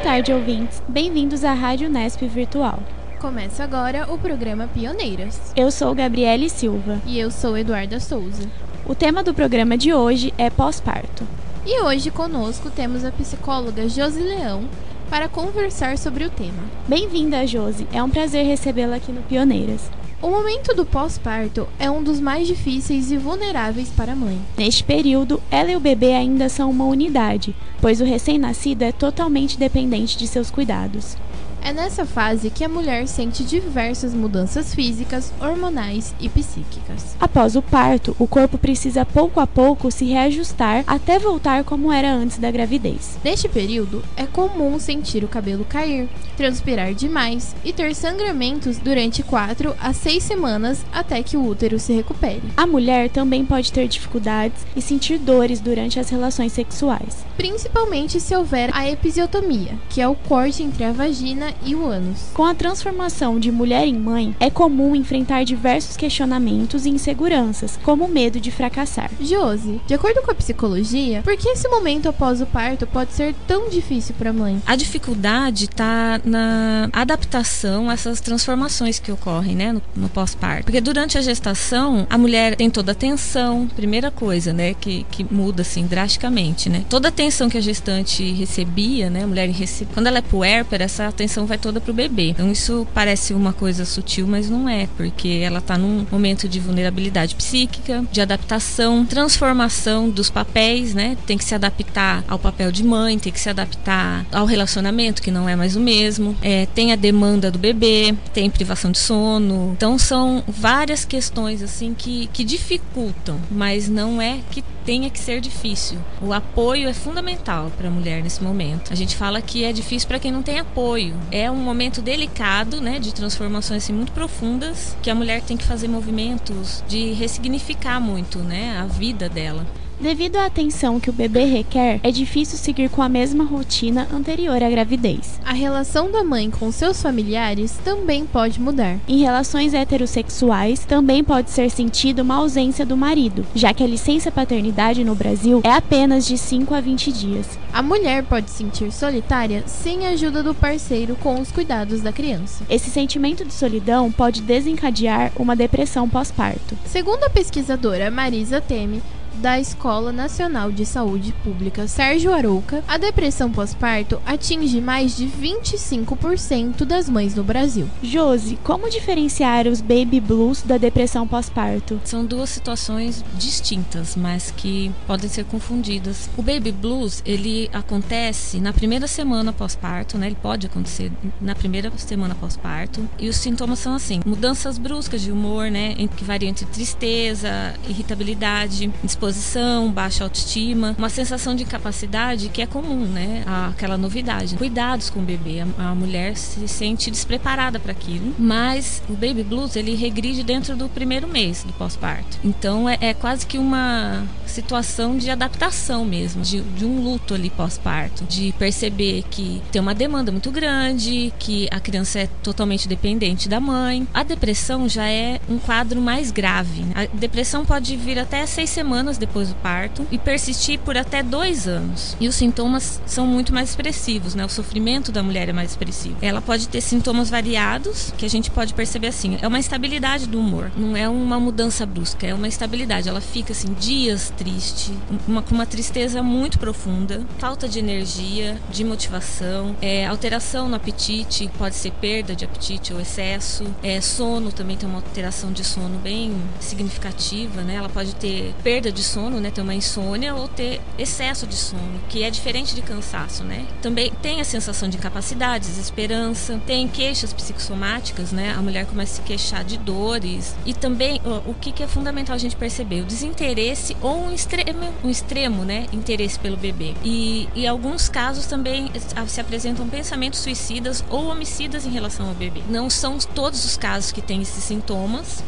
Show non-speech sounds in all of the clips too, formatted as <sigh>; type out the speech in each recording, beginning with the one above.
Boa tarde, ouvintes. Bem-vindos à Rádio Nesp Virtual. Começa agora o programa Pioneiras. Eu sou Gabriele Silva. E eu sou Eduarda Souza. O tema do programa de hoje é pós-parto. E hoje conosco temos a psicóloga Josi Leão para conversar sobre o tema. Bem-vinda, Josi. É um prazer recebê-la aqui no Pioneiras. O momento do pós-parto é um dos mais difíceis e vulneráveis para a mãe. Neste período, ela e o bebê ainda são uma unidade, pois o recém-nascido é totalmente dependente de seus cuidados. É nessa fase que a mulher sente diversas mudanças físicas, hormonais e psíquicas. Após o parto, o corpo precisa pouco a pouco se reajustar até voltar como era antes da gravidez. Neste período, é comum sentir o cabelo cair, transpirar demais e ter sangramentos durante 4 a 6 semanas até que o útero se recupere. A mulher também pode ter dificuldades e sentir dores durante as relações sexuais, principalmente se houver a episiotomia, que é o corte entre a vagina e o ânus. Com a transformação de mulher em mãe, é comum enfrentar diversos questionamentos e inseguranças, como o medo de fracassar. Josi, de acordo com a psicologia, por que esse momento após o parto pode ser tão difícil para a mãe? A dificuldade está na adaptação a essas transformações que ocorrem, né, no, no pós-parto. Porque durante a gestação, a mulher tem toda a tensão, primeira coisa, né, que, que muda assim drasticamente, né? Toda a tensão que a gestante recebia, né, a mulher recebe, quando ela é puérpera, essa atenção atenção vai toda pro bebê. Então isso parece uma coisa sutil, mas não é, porque ela tá num momento de vulnerabilidade psíquica, de adaptação, transformação dos papéis, né? Tem que se adaptar ao papel de mãe, tem que se adaptar ao relacionamento, que não é mais o mesmo. É, tem a demanda do bebê, tem privação de sono. Então são várias questões assim que, que dificultam, mas não é que tenha que ser difícil. O apoio é fundamental para a mulher nesse momento. A gente fala que é difícil para quem não tem apoio. É um momento delicado, né, de transformações assim, muito profundas, que a mulher tem que fazer movimentos de ressignificar muito, né, a vida dela. Devido à atenção que o bebê requer, é difícil seguir com a mesma rotina anterior à gravidez. A relação da mãe com seus familiares também pode mudar. Em relações heterossexuais, também pode ser sentido uma ausência do marido, já que a licença paternidade no Brasil é apenas de 5 a 20 dias. A mulher pode se sentir solitária sem a ajuda do parceiro com os cuidados da criança. Esse sentimento de solidão pode desencadear uma depressão pós-parto. Segundo a pesquisadora Marisa Teme, da Escola Nacional de Saúde Pública Sérgio Arouca, a depressão pós-parto atinge mais de 25% das mães no Brasil. Josi, como diferenciar os baby blues da depressão pós-parto? São duas situações distintas, mas que podem ser confundidas. O baby blues, ele acontece na primeira semana pós-parto, né? Ele pode acontecer na primeira semana pós-parto, e os sintomas são assim: mudanças bruscas de humor, né, que variam entre tristeza, irritabilidade, disposição disposição, baixa autoestima, uma sensação de incapacidade que é comum, né? Aquela novidade. Cuidados com o bebê. A, a mulher se sente despreparada para aquilo. Mas o baby blues ele regride dentro do primeiro mês do pós-parto. Então é, é, quase que uma situação de adaptação mesmo, de, de um luto ali pós-parto, de perceber que tem uma demanda muito grande, que a criança é totalmente dependente da mãe. A depressão já é um quadro mais grave. A depressão pode vir até seis semanas depois do parto e persistir por até dois anos. E os sintomas são muito mais expressivos, né? O sofrimento da mulher é mais expressivo. Ela pode ter sintomas variados, que a gente pode perceber assim. É uma instabilidade do humor, não é uma mudança brusca, é uma estabilidade. Ela fica assim, dias triste, uma, com uma tristeza muito profunda, falta de energia, de motivação, é, alteração no apetite, pode ser perda de apetite ou excesso, é, sono também tem uma alteração de sono bem significativa, né? Ela pode ter perda de sono, né, ter uma insônia ou ter excesso de sono, que é diferente de cansaço, né? Também tem a sensação de incapacidade, desesperança, tem queixas psicossomáticas, né? A mulher começa a se queixar de dores e também o que, que é fundamental a gente perceber, o desinteresse ou um extremo, um extremo, né, interesse pelo bebê. E em alguns casos também se apresentam pensamentos suicidas ou homicidas em relação ao bebê. Não são todos os casos que têm esses sintomas,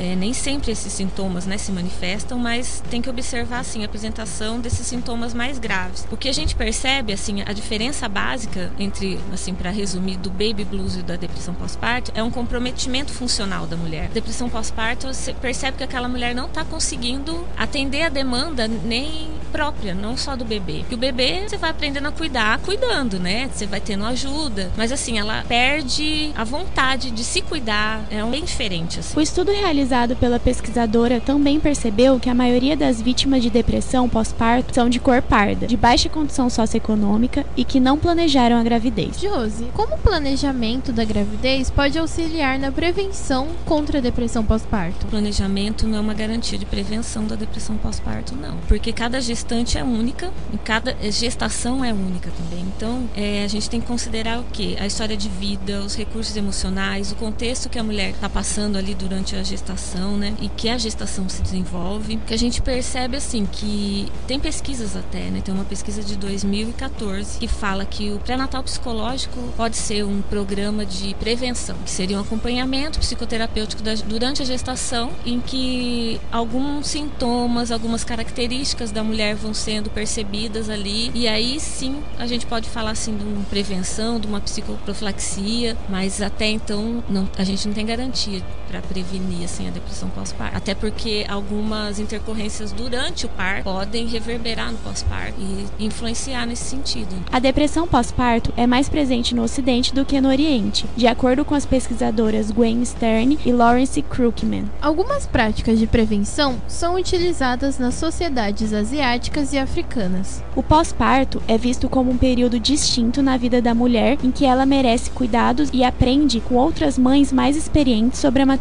é, nem sempre esses sintomas né, se manifestam, mas tem que observar assim, a apresentação desses sintomas mais graves. O que a gente percebe, assim, a diferença básica entre, assim, para resumir, do baby blues e da depressão pós-parto é um comprometimento funcional da mulher. Depressão pós-parto, você percebe que aquela mulher não está conseguindo atender a demanda nem própria, não só do bebê. Que o bebê você vai aprendendo a cuidar, cuidando, né? Você vai tendo ajuda, mas assim, ela perde a vontade de se cuidar, é bem diferente. Assim. O estudo realizado pela pesquisadora também percebeu que a maioria das vítimas de depressão pós-parto são de cor parda, de baixa condição socioeconômica e que não planejaram a gravidez. Josi, como o planejamento da gravidez pode auxiliar na prevenção contra a depressão pós-parto? Planejamento não é uma garantia de prevenção da depressão pós-parto, não. Porque cada gestante é única e cada gestação é única também. Então, é, a gente tem que considerar o quê? A história de vida, os recursos emocionais, o contexto que a mulher está passando ali durante a gestação, né? E que a gestação se desenvolve. Que a gente percebe, assim, que tem pesquisas até, né? Tem uma pesquisa de 2014 que fala que o pré-natal psicológico pode ser um programa de prevenção, que seria um acompanhamento psicoterapêutico da, durante a gestação, em que alguns sintomas, algumas características da mulher vão sendo percebidas ali, e aí sim a gente pode falar assim de uma prevenção, de uma psicoprofilaxia, mas até então não, a gente não tem garantia para prevenir assim a depressão pós-parto, até porque algumas intercorrências durante o parto podem reverberar no pós-parto e influenciar nesse sentido. A depressão pós-parto é mais presente no Ocidente do que no Oriente, de acordo com as pesquisadoras Gwen Stern e Lawrence Krugman. Algumas práticas de prevenção são utilizadas nas sociedades asiáticas e africanas. O pós-parto é visto como um período distinto na vida da mulher em que ela merece cuidados e aprende com outras mães mais experientes sobre a maternidade.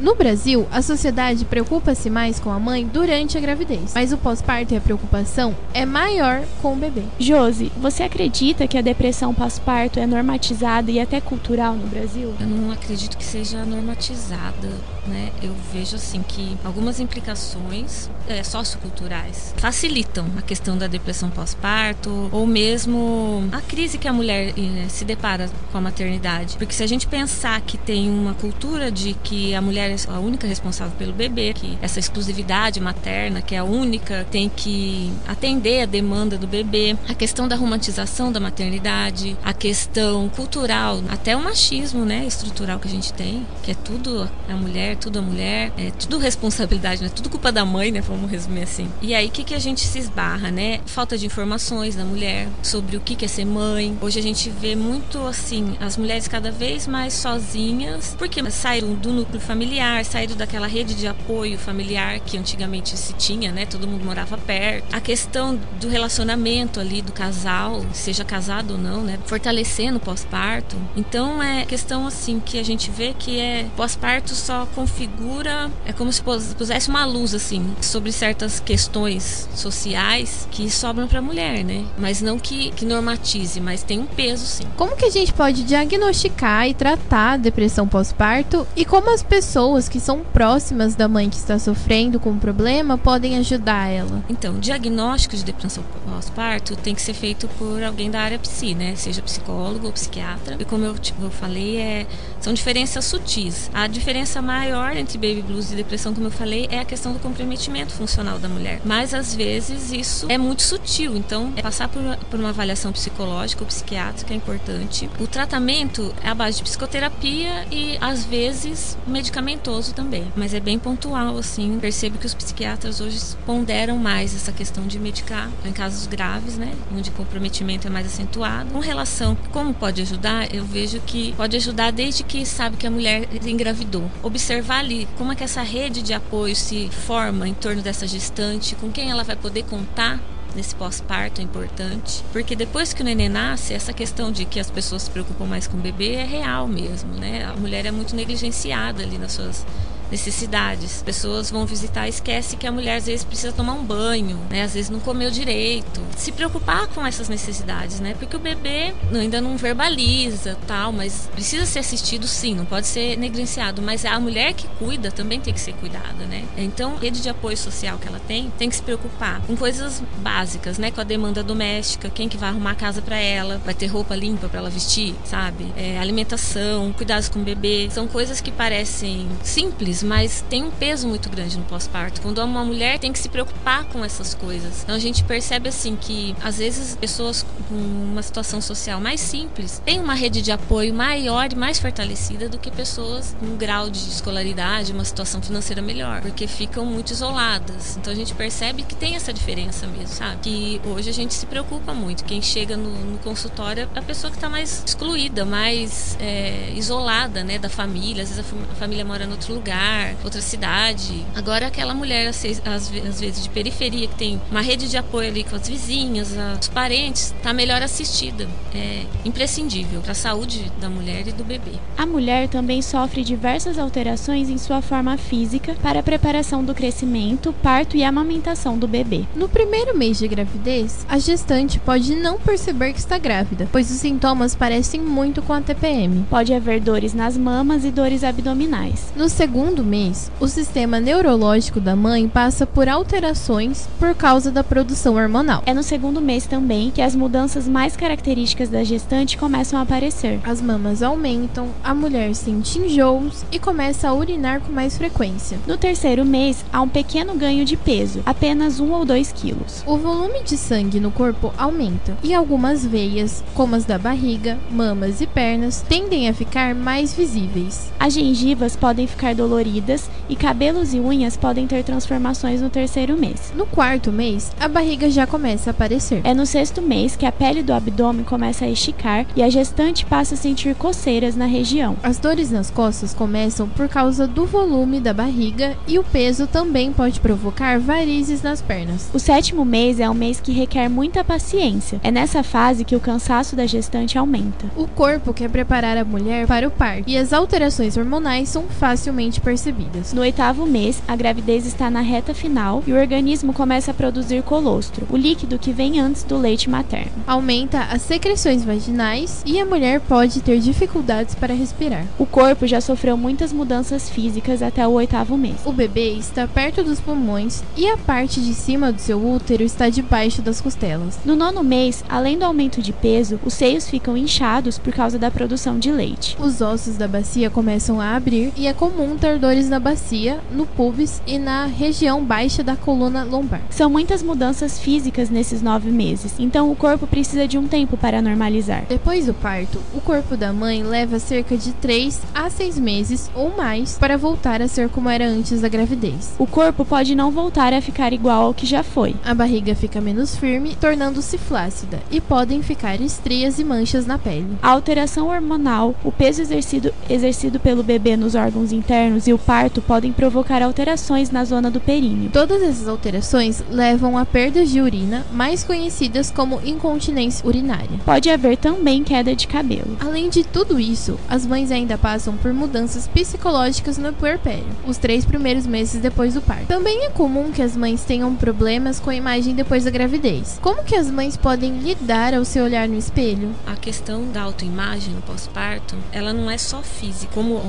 No Brasil, a sociedade preocupa-se mais com a mãe durante a gravidez, mas o pós-parto e a preocupação é maior com o bebê. Josi, você acredita que a depressão pós-parto é normatizada e até cultural no Brasil? Eu não acredito que seja normatizada, né? Eu vejo assim que algumas implicações é, socioculturais facilitam a questão da depressão pós-parto ou mesmo a crise que a mulher é, se depara com a maternidade. Porque se a gente pensar que tem uma cultura de que a mulher é a única responsável pelo bebê, que essa exclusividade materna, que é a única, tem que atender a demanda do bebê, a questão da romantização da maternidade, a questão cultural, até o machismo, né, estrutural que a gente tem, que é tudo a mulher, tudo a mulher, é tudo responsabilidade, né, tudo culpa da mãe, né, vamos resumir assim. E aí o que que a gente se esbarra, né? Falta de informações da mulher sobre o que que é ser mãe. Hoje a gente vê muito assim, as mulheres cada vez mais sozinhas, porque saíram do núcleo familiar, saíram daquela rede de apoio familiar que antigamente se tinha, né? Todo mundo morava perto. A questão do relacionamento ali do casal, seja casado ou não, né? Fortalecendo pós-parto. Então é questão assim que a gente vê que é pós-parto só configura, é como se pusesse uma luz assim sobre certas questões sociais que sobram para a mulher, né? Mas não que, que normatize, mas tem um peso sim. Como que a gente pode diagnosticar e tratar a depressão pós-parto e como as pessoas que são próximas da mãe que está sofrendo com o problema podem ajudar ela? Então, o diagnóstico de depressão pós-parto tem que ser feito por alguém da área psi, né? Seja psicólogo ou psiquiatra. E como eu, tipo, eu falei, é, são diferenças sutis. A diferença maior entre baby blues e depressão, como eu falei, é a questão do comprometimento funcional da mulher. Mas às vezes isso é muito sutil, então é passar por, por uma avaliação psicológica ou psiquiátrica é importante. O tratamento é a base de psicoterapia e às vezes medicamentoso também, mas é bem pontual assim. Percebo que os psiquiatras hoje ponderam mais essa questão de medicar em casos graves, né, onde o comprometimento é mais acentuado. Com relação como pode ajudar, eu vejo que pode ajudar desde que sabe que a mulher engravidou. Observar ali como é que essa rede de apoio se forma em torno dessa gestante, com quem ela vai poder contar nesse pós-parto é importante, porque depois que o neném nasce, essa questão de que as pessoas se preocupam mais com o bebê é real mesmo, né? A mulher é muito negligenciada ali nas suas necessidades. Pessoas vão visitar e esquece que a mulher às vezes precisa tomar um banho, né? Às vezes não comeu direito. Se preocupar com essas necessidades, né? Porque o bebê ainda não verbaliza, tal, mas precisa ser assistido sim, não pode ser negligenciado, mas a mulher que cuida também tem que ser cuidada, né? Então, a rede de apoio social que ela tem, tem que se preocupar com coisas básicas, né? Com a demanda doméstica, quem que vai arrumar a casa para ela, vai ter roupa limpa para ela vestir, sabe? É, alimentação, cuidados com o bebê, são coisas que parecem simples simples, mas tem um peso muito grande no pós-parto. Quando uma mulher tem que se preocupar com essas coisas. Então a gente percebe assim que às vezes pessoas com uma situação social mais simples têm uma rede de apoio maior e mais fortalecida do que pessoas com um grau de escolaridade, uma situação financeira melhor, porque ficam muito isoladas. Então a gente percebe que tem essa diferença mesmo, sabe? Que hoje a gente se preocupa muito. Quem chega no, no consultório é a pessoa que está mais excluída, mais é, isolada, né, da família. Às vezes a, família mora em outro lugar, outra cidade. Agora aquela mulher às, vezes de periferia que tem uma rede de apoio ali com as vizinhas, os parentes, está melhor assistida. É imprescindível para a saúde da mulher e do bebê. A mulher também sofre diversas alterações em sua forma física para a preparação do crescimento, parto e amamentação do bebê. No primeiro mês de gravidez, a gestante pode não perceber que está grávida, pois os sintomas parecem muito com a TPM. Pode haver dores nas mamas e dores abdominais. No segundo mês, o sistema neurológico da mãe passa por alterações por causa da produção hormonal. É no segundo mês também que as mudanças mais características da gestante começam a aparecer. As mamas aumentam, a mulher sente enjoos e começa a urinar com mais frequência. No terceiro mês, há um pequeno ganho de peso, apenas 1 ou 2 quilos. O volume de sangue no corpo aumenta e algumas veias, como as da barriga, mamas e pernas, tendem a ficar mais visíveis. As gengivas podem ficar doloridas e cabelos e unhas podem ter transformações no terceiro mês. No quarto mês, a barriga já começa a aparecer. É no sexto mês que a pele do abdômen começa a esticar e a gestante passa a sentir coceiras na região. As dores nas costas começam por causa do volume da barriga e o peso também pode provocar varizes nas pernas. O sétimo mês é um mês que requer muita paciência. É nessa fase que o cansaço da gestante aumenta. O corpo quer preparar a mulher para o parto e as alterações hormonais são facilmente percebidas. No oitavo mês, a gravidez está na reta final e o organismo começa a produzir colostro, o líquido que vem antes do leite materno. Aumenta as secreções vaginais e a mulher pode ter dificuldades para respirar. O corpo já sofreu muitas mudanças físicas até o oitavo mês. O bebê está perto dos pulmões e a parte de cima do seu útero está debaixo das costelas. No nono mês, além do aumento de peso, os seios ficam inchados por causa da produção de leite. Os ossos da bacia começam a abrir e é comum ter dores na bacia, no pubis e na região baixa da coluna lombar. São muitas mudanças físicas nesses nove meses, então o corpo precisa de um tempo para normalizar. Depois do parto, o corpo da mãe leva cerca de 3 a 6 meses ou mais para voltar a ser como era antes da gravidez. O corpo pode não voltar a ficar igual ao que já foi. A barriga fica menos firme, tornando-se flácida, e podem ficar estrias e manchas na pele. A alteração hormonal, o peso exercido, exercido pelo bebê nos órgãos internos e o parto podem provocar alterações na zona do períneo. Todas essas alterações levam a perdas de urina, mais conhecidas como incontinência urinária. Pode haver também queda de cabelo. Além de tudo isso, as mães ainda passam por mudanças psicológicas no puerpério, os três primeiros meses depois do parto. Também é comum que as mães tenham problemas com a imagem depois da gravidez. Como que as mães podem lidar ao se olhar no espelho? A questão da autoimagem no pós-parto, ela não é só física, como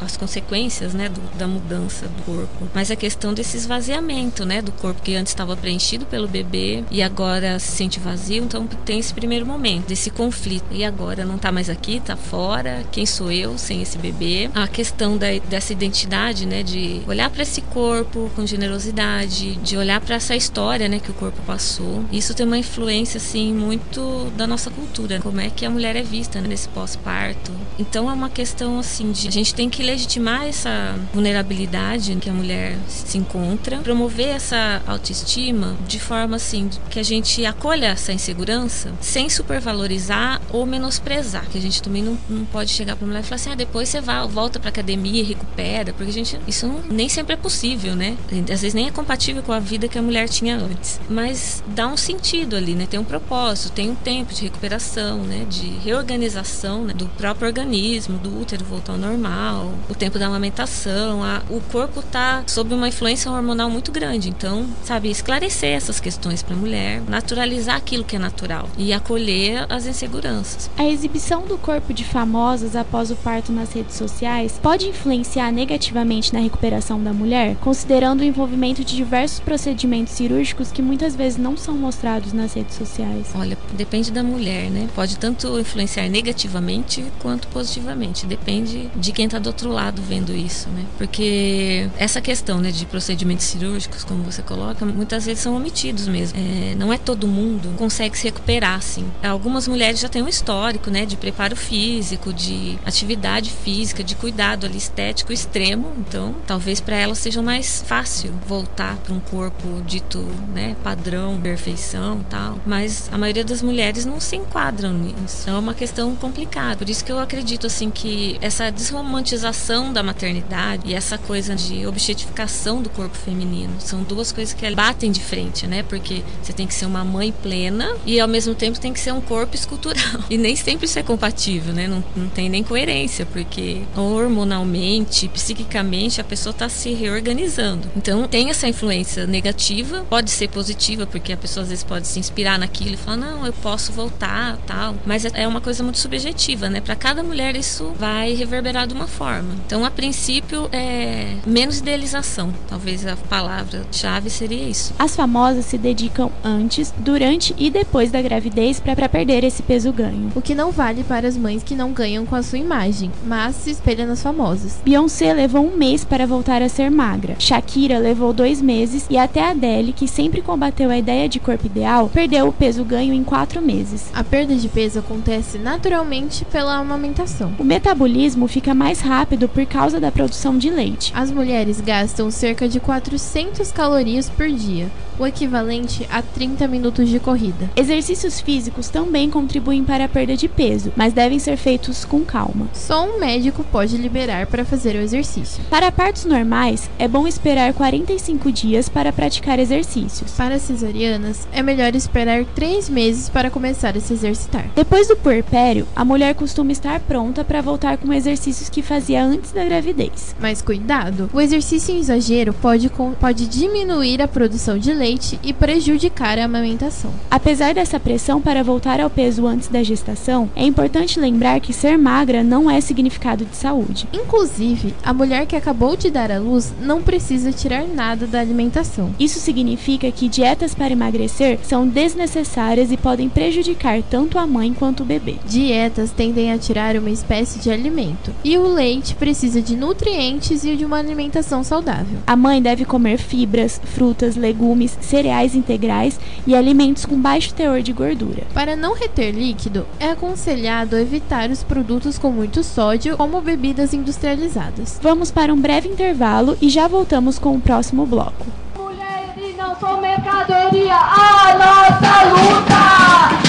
as consequências, né, do, da mudança do corpo, mas a questão desse esvaziamento, né, do corpo que antes estava preenchido pelo bebê e agora se sente vazio, então tem esse primeiro momento desse conflito. E agora não está mais aqui, está fora. Quem sou eu sem esse bebê? A questão da, dessa identidade, né, de olhar para esse corpo com generosidade, de olhar para essa história, né, que o corpo passou. Isso tem uma influência assim muito da nossa cultura, como é que a mulher é vista né, nesse pós-parto. Então é uma questão assim de a gente tem que legitimar essa vulnerabilidade que a mulher se encontra, promover essa autoestima de forma assim que a gente acolha essa insegurança sem supervalorizar ou menosprezar, que a gente também não, não pode chegar para mulher e falar assim, ah, depois você vai, volta para academia e recupera, porque a gente isso não, nem sempre é possível, né? Às vezes nem é compatível com a vida que a mulher tinha antes, mas dá um sentido ali, né? Tem um propósito, tem um tempo de recuperação, né? De reorganização né? do próprio organismo, do útero voltar ao normal, o tempo da amamentação, a, o corpo tá sob uma influência hormonal muito grande, então, sabe, esclarecer essas questões para a mulher, naturalizar aquilo que é natural e acolher as inseguranças. A exibição do corpo de famosas após o parto nas redes sociais pode influenciar negativamente na recuperação da mulher, considerando o envolvimento de diversos procedimentos cirúrgicos que muitas vezes não são mostrados nas redes sociais. Olha, depende da mulher, né? Pode tanto influenciar negativamente quanto positivamente. Depende de quem está do outro lado vendo isso. isso, né? Porque essa questão né, de procedimentos cirúrgicos, como você coloca, muitas vezes são omitidos mesmo. É, não é todo mundo consegue se recuperar, assim. Algumas mulheres já têm um histórico, né, de preparo físico, de atividade física, de cuidado ali estético extremo. Então, talvez para elas seja mais fácil voltar para um corpo dito, né, padrão, perfeição, tal. Mas a maioria das mulheres não se enquadram nisso. Então, é uma questão complicada. Por isso que eu acredito assim que essa desromantização da maternidade e essa coisa de objetificação do corpo feminino são duas coisas que batem de frente, né? Porque você tem que ser uma mãe plena e ao mesmo tempo tem que ser um corpo escultural. <laughs> E nem sempre isso é compatível, né? Não, não tem nem coerência, porque hormonalmente, psiquicamente, a pessoa está se reorganizando. Então tem essa influência negativa, pode ser positiva, porque a pessoa às vezes pode se inspirar naquilo e falar, não, eu posso voltar, tal. Mas é, é uma coisa muito subjetiva, né? Para cada mulher isso vai reverberar de uma forma. Então, a princípio, é menos idealização. Talvez a palavra-chave seria isso. As famosas se dedicam antes, durante e depois da gravidez para perder esse peso ganho. O que não vale para as mães que não ganham com a sua imagem, mas se espelha nas famosas. Beyoncé levou um mês para voltar a ser magra. Shakira levou dois meses e até Adele, que sempre combateu a ideia de corpo ideal, perdeu o peso ganho em quatro meses. A perda de peso acontece naturalmente pela amamentação. O metabolismo fica mais rápido por causa da produção de leite. As mulheres gastam cerca de 400 calorias por dia, o equivalente a 30 minutos de corrida. Exercícios físicos também contribuem para a perda de peso, mas devem ser feitos com calma. Só um médico pode liberar para fazer o exercício. Para partos normais, é bom esperar 45 dias para praticar exercícios. Para cesarianas, é melhor esperar 3 meses para começar a se exercitar. Depois do puerpério, a mulher costuma estar pronta para voltar com exercícios que fazia antes da gravidez. Mas cuidado, o exercício em exagero pode, pode diminuir a produção de leite e prejudicar a amamentação. Apesar dessa pressão para voltar ao peso antes da gestação, é importante lembrar que ser magra não é significado de saúde. Inclusive, a mulher que acabou de dar à luz não precisa tirar nada da alimentação. Isso significa que dietas para emagrecer são desnecessárias e podem prejudicar tanto a mãe quanto o bebê. Dietas tendem a tirar uma espécie de alimento, e o leite precisa de nutrientes e de uma alimentação saudável. A mãe deve comer fibras, frutas, legumes, cereais integrais e alimentos com baixo teor de gordura. Para não reter líquido, é aconselhado evitar os produtos com muito sódio, como bebidas industrializadas. Vamos para um breve intervalo e já voltamos com o próximo bloco. Mulheres não são mercadoria, a nossa luta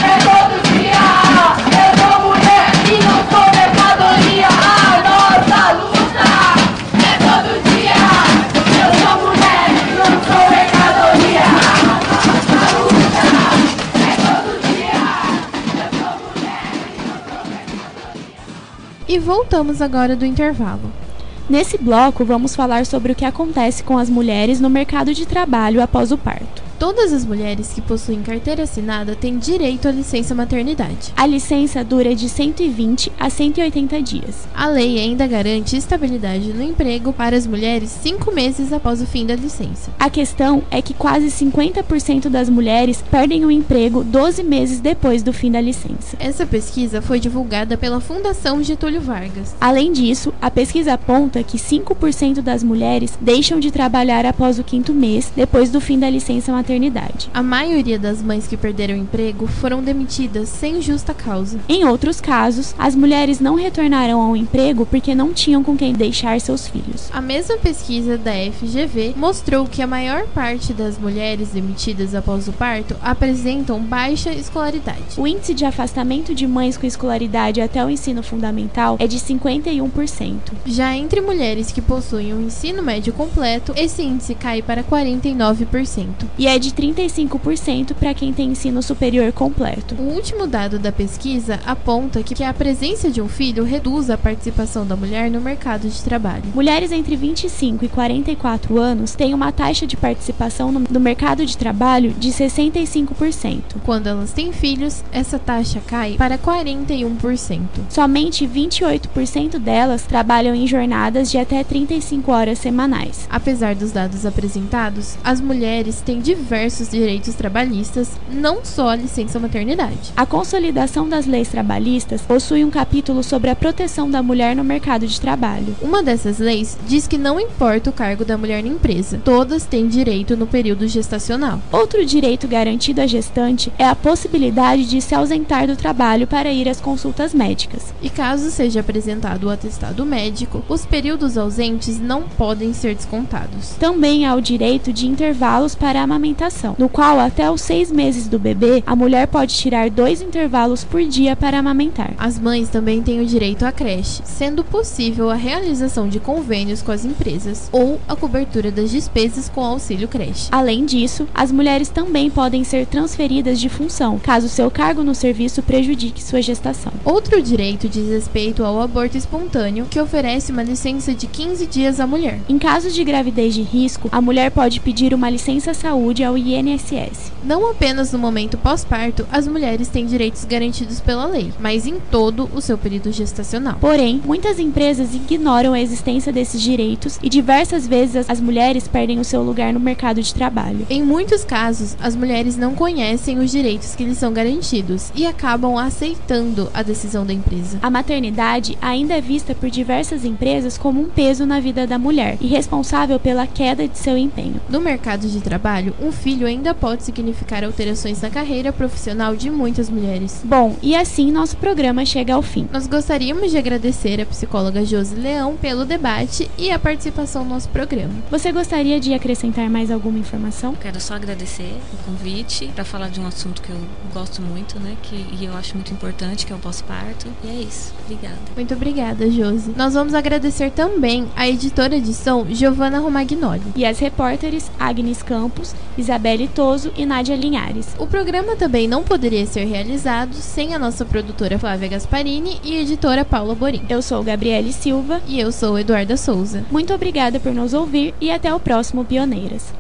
é todo voltamos agora do intervalo. Nesse bloco, vamos falar sobre o que acontece com as mulheres no mercado de trabalho após o parto. Todas as mulheres que possuem carteira assinada têm direito à licença maternidade. A licença dura de 120 a 180 dias. A lei ainda garante estabilidade no emprego para as mulheres cinco meses após o fim da licença. A questão é que quase 50% das mulheres perdem o emprego 12 meses depois do fim da licença. Essa pesquisa foi divulgada pela Fundação Getúlio Vargas. Além disso, a pesquisa aponta que 5% das mulheres deixam de trabalhar após o quinto mês depois do fim da licença maternidade. A maioria das mães que perderam o emprego foram demitidas sem justa causa. Em outros casos, as mulheres não retornaram ao emprego porque não tinham com quem deixar seus filhos. A mesma pesquisa da FGV mostrou que a maior parte das mulheres demitidas após o parto apresentam baixa escolaridade. O índice de afastamento de mães com escolaridade até o ensino fundamental é de 51%. Já entre mulheres que possuem um ensino médio completo, esse índice cai para 49%. E é de 35% para quem tem ensino superior completo. O último dado da pesquisa aponta que a presença de um filho reduz a participação da mulher no mercado de trabalho. Mulheres entre 25 e 44 anos têm uma taxa de participação no, no mercado de trabalho de 65%. Quando elas têm filhos, essa taxa cai para 41%. Somente 28% delas trabalham em jornadas de até 35 horas semanais. Apesar dos dados apresentados, as mulheres têm diversos diversos direitos trabalhistas, não só a licença maternidade. A consolidação das leis trabalhistas possui um capítulo sobre a proteção da mulher no mercado de trabalho. Uma dessas leis diz que não importa o cargo da mulher na empresa, todas têm direito no período gestacional. Outro direito garantido à gestante é a possibilidade de se ausentar do trabalho para ir às consultas médicas. E caso seja apresentado o atestado médico, os períodos ausentes não podem ser descontados. Também há o direito de intervalos para a amamentação, no qual até os seis meses do bebê a mulher pode tirar dois intervalos por dia para amamentar. As mães também têm o direito à creche, sendo possível a realização de convênios com as empresas ou a cobertura das despesas com auxílio creche. Além disso, as mulheres também podem ser transferidas de função, caso seu cargo no serviço prejudique sua gestação. Outro direito diz respeito ao aborto espontâneo, que oferece uma licença de 15 dias à mulher. Em casos de gravidez de risco, a mulher pode pedir uma licença saúde ao INSS. Não apenas no momento pós-parto, as mulheres têm direitos garantidos pela lei, mas em todo o seu período gestacional. Porém, muitas empresas ignoram a existência desses direitos e diversas vezes as mulheres perdem o seu lugar no mercado de trabalho. Em muitos casos, as mulheres não conhecem os direitos que lhes são garantidos e acabam aceitando a decisão da empresa. A maternidade ainda é vista por diversas empresas como um peso na vida da mulher e responsável pela queda de seu empenho. No mercado de trabalho, um filho ainda pode significar alterações na carreira profissional de muitas mulheres. Bom, e assim nosso programa chega ao fim. Nós gostaríamos de agradecer a psicóloga Josi Leão pelo debate e a participação no nosso programa. Você gostaria de acrescentar mais alguma informação? Quero só agradecer o convite para falar de um assunto que eu gosto muito, né? Que, e eu acho muito importante, que é o pós-parto. E é isso. Obrigada. Muito obrigada, Josi. Nós vamos agradecer também a editora de som Giovanna Romagnoli. E as repórteres Agnes Campos, Isabelle Toso e Nádia Linhares. O programa também não poderia ser realizado sem a nossa produtora Flávia Gasparini e editora Paula Borim. Eu sou Gabriele Silva E eu sou Eduarda Souza. Muito obrigada por nos ouvir e até o próximo Pioneiras.